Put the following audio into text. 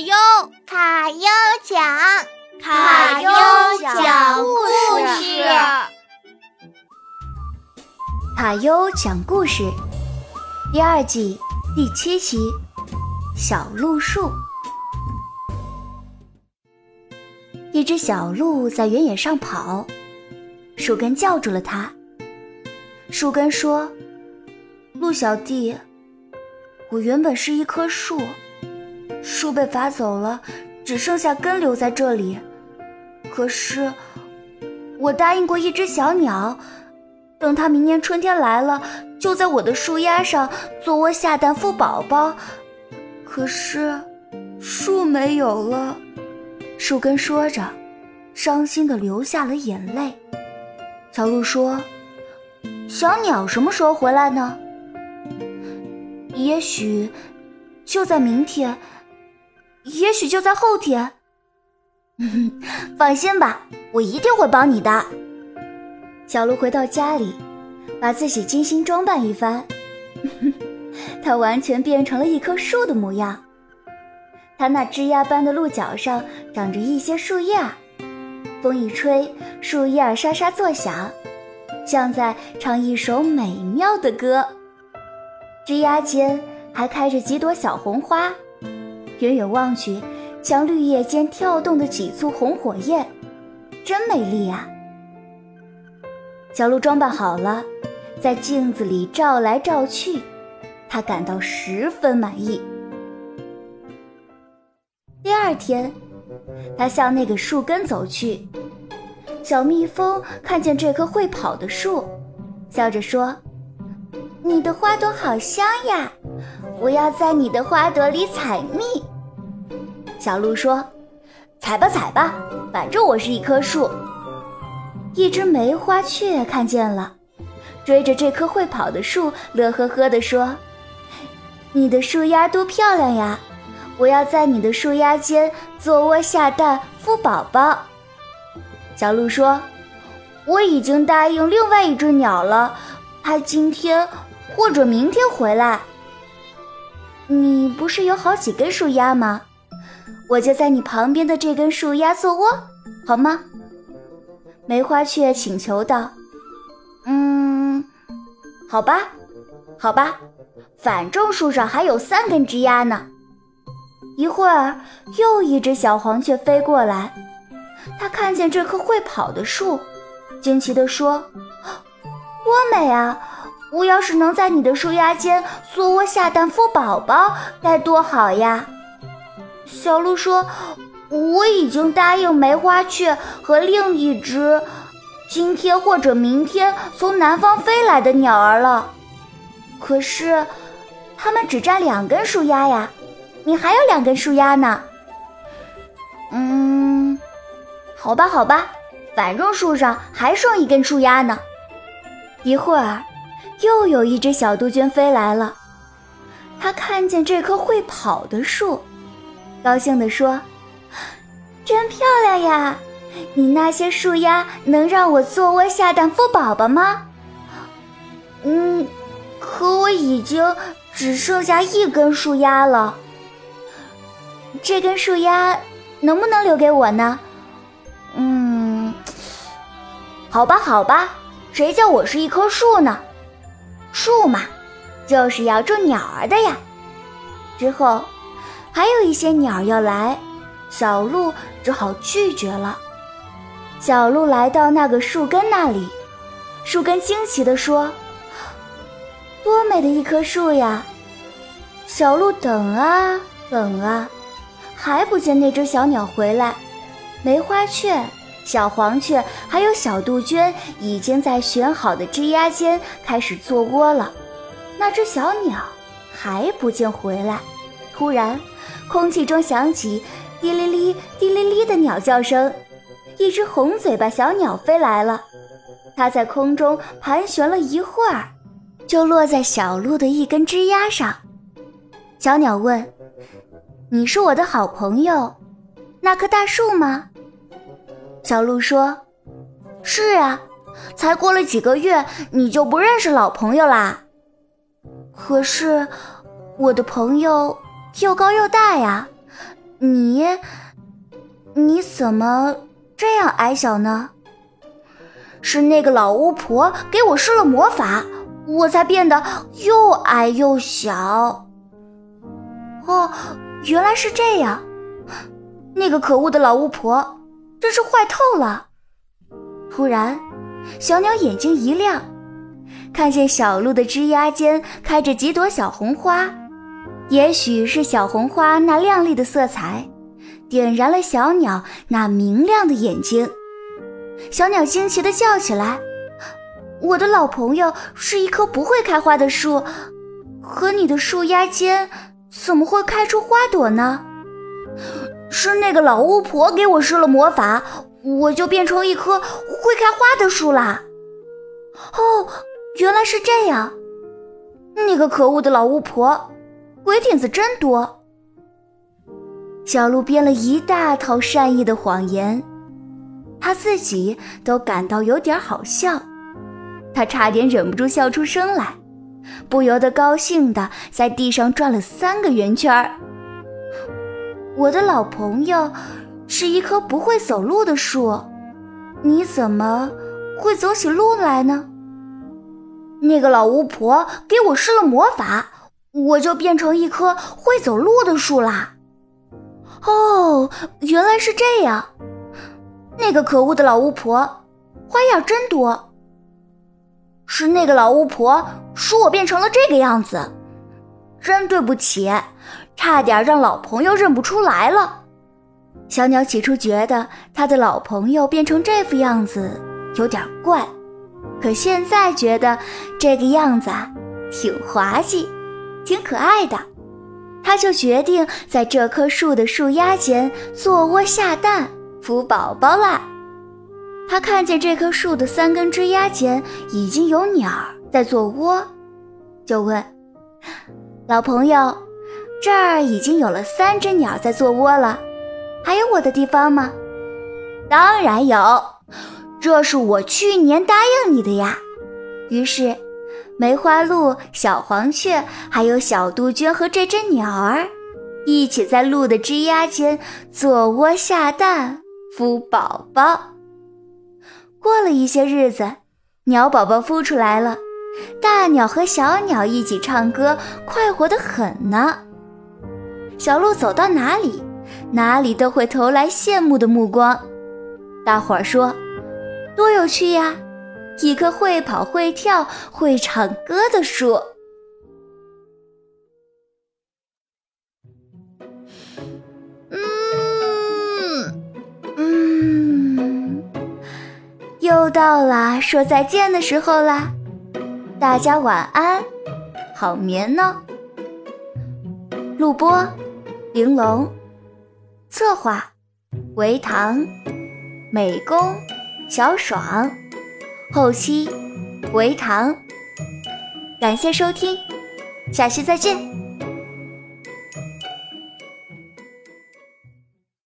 优卡优讲卡优讲故事，卡优讲故事第二季第七期小鹿树。一只小鹿在原野上跑，树根叫住了它。树根说：“鹿小弟，我原本是一棵树。”树被伐走了，只剩下根留在这里。可是，我答应过一只小鸟，等它明年春天来了，就在我的树丫上做窝下蛋孵宝宝。可是，树没有了。树根说着，伤心的流下了眼泪。小鹿说：“小鸟什么时候回来呢？也许就在明天。”也许就在后天。放心吧，我一定会帮你的。小鹿回到家里，把自己精心装扮一番，它完全变成了一棵树的模样。它那枝桠般的鹿角上长着一些树叶，风一吹，树叶沙沙作响，像在唱一首美妙的歌。枝桠间还开着几朵小红花。远远望去，像绿叶间跳动的几簇红火焰，真美丽呀！小鹿装扮好了，在镜子里照来照去，他感到十分满意。第二天，他向那个树根走去。小蜜蜂看见这棵会跑的树，笑着说：“你的花朵好香呀！”我要在你的花朵里采蜜。小鹿说：“踩吧，踩吧，反正我是一棵树。”一只梅花雀看见了，追着这棵会跑的树，乐呵呵地说：“你的树丫多漂亮呀！我要在你的树丫间做窝下蛋孵宝宝。”小鹿说：“我已经答应另外一只鸟了，它今天或者明天回来。”你不是有好几根树丫吗？我就在你旁边的这根树丫做窝，好吗？梅花雀请求道。嗯，好吧，好吧，反正树上还有三根枝丫呢。一会儿，又一只小黄雀飞过来，它看见这棵会跑的树，惊奇地说：“多美啊！”我要是能在你的树丫间做窝下蛋孵宝宝，该多好呀！小鹿说：“我已经答应梅花雀和另一只今天或者明天从南方飞来的鸟儿了，可是它们只占两根树丫呀，你还有两根树丫呢。”嗯，好吧，好吧，反正树上还剩一根树丫呢。一会儿。又有一只小杜鹃飞来了，它看见这棵会跑的树，高兴地说：“真漂亮呀！你那些树丫能让我做窝下蛋孵宝宝吗？”“嗯，可我已经只剩下一根树丫了。这根树丫能不能留给我呢？”“嗯，好吧，好吧，谁叫我是一棵树呢？”树嘛，就是要住鸟儿的呀。之后，还有一些鸟要来，小鹿只好拒绝了。小鹿来到那个树根那里，树根惊奇地说：“多美的一棵树呀！”小鹿等啊等啊，还不见那只小鸟回来。梅花雀。小黄雀还有小杜鹃已经在选好的枝丫间开始做窝了，那只小鸟还不见回来。突然，空气中响起滴哩哩、滴哩哩的鸟叫声，一只红嘴巴小鸟飞来了。它在空中盘旋了一会儿，就落在小鹿的一根枝丫上。小鸟问：“你是我的好朋友，那棵大树吗？”小鹿说：“是啊，才过了几个月，你就不认识老朋友啦？可是，我的朋友又高又大呀，你，你怎么这样矮小呢？是那个老巫婆给我施了魔法，我才变得又矮又小。哦，原来是这样。那个可恶的老巫婆真是坏透了。突然，小鸟眼睛一亮，看见小鹿的枝丫间开着几朵小红花，也许是小红花那亮丽的色彩，点燃了小鸟那明亮的眼睛。小鸟惊奇地叫起来：“我的老朋友是一棵不会开花的树，可你的树丫间怎么会开出花朵呢？是那个老巫婆给我施了魔法，我就变成一棵会开花的树啦。哦，原来是这样。那个可恶的老巫婆，鬼点子真多。小鹿编了一大套善意的谎言。”他自己都感到有点好笑，他差点忍不住笑出声来，不由得高兴的在地上转了三个圆圈。我的老朋友是一棵不会走路的树，你怎么会走起路来呢？那个老巫婆给我施了魔法，我就变成一棵会走路的树啦。哦，原来是这样。那个可恶的老巫婆，花样真多。是那个老巫婆使我变成了这个样子，真对不起，差点让老朋友认不出来了。小鸟起初觉得他的老朋友变成这副样子有点怪，可现在觉得这个样子挺滑稽，挺可爱的。他就决定在这棵树的树丫间做窝下蛋。孵宝宝啦！他看见这棵树的三根枝丫间已经有鸟在做窝，就问：“老朋友，这儿已经有了三只鸟在做窝了，还有我的地方吗？”“当然有，这是我去年答应你的呀。”于是，梅花鹿、小黄雀，还有小杜鹃和这只鸟儿，一起在鹿的枝丫间做窝下蛋。孵宝宝。过了一些日子，鸟宝宝孵出来了，大鸟和小鸟一起唱歌，快活得很呢。小鹿走到哪里，哪里都会投来羡慕的目光。大伙儿说：“多有趣呀！一棵会跑会跳会唱歌的树。”嗯嗯又到了说再见的时候啦，大家晚安，好眠呢。录播：玲珑，策划：维唐，美工：小爽，后期：维唐。感谢收听，下期再见。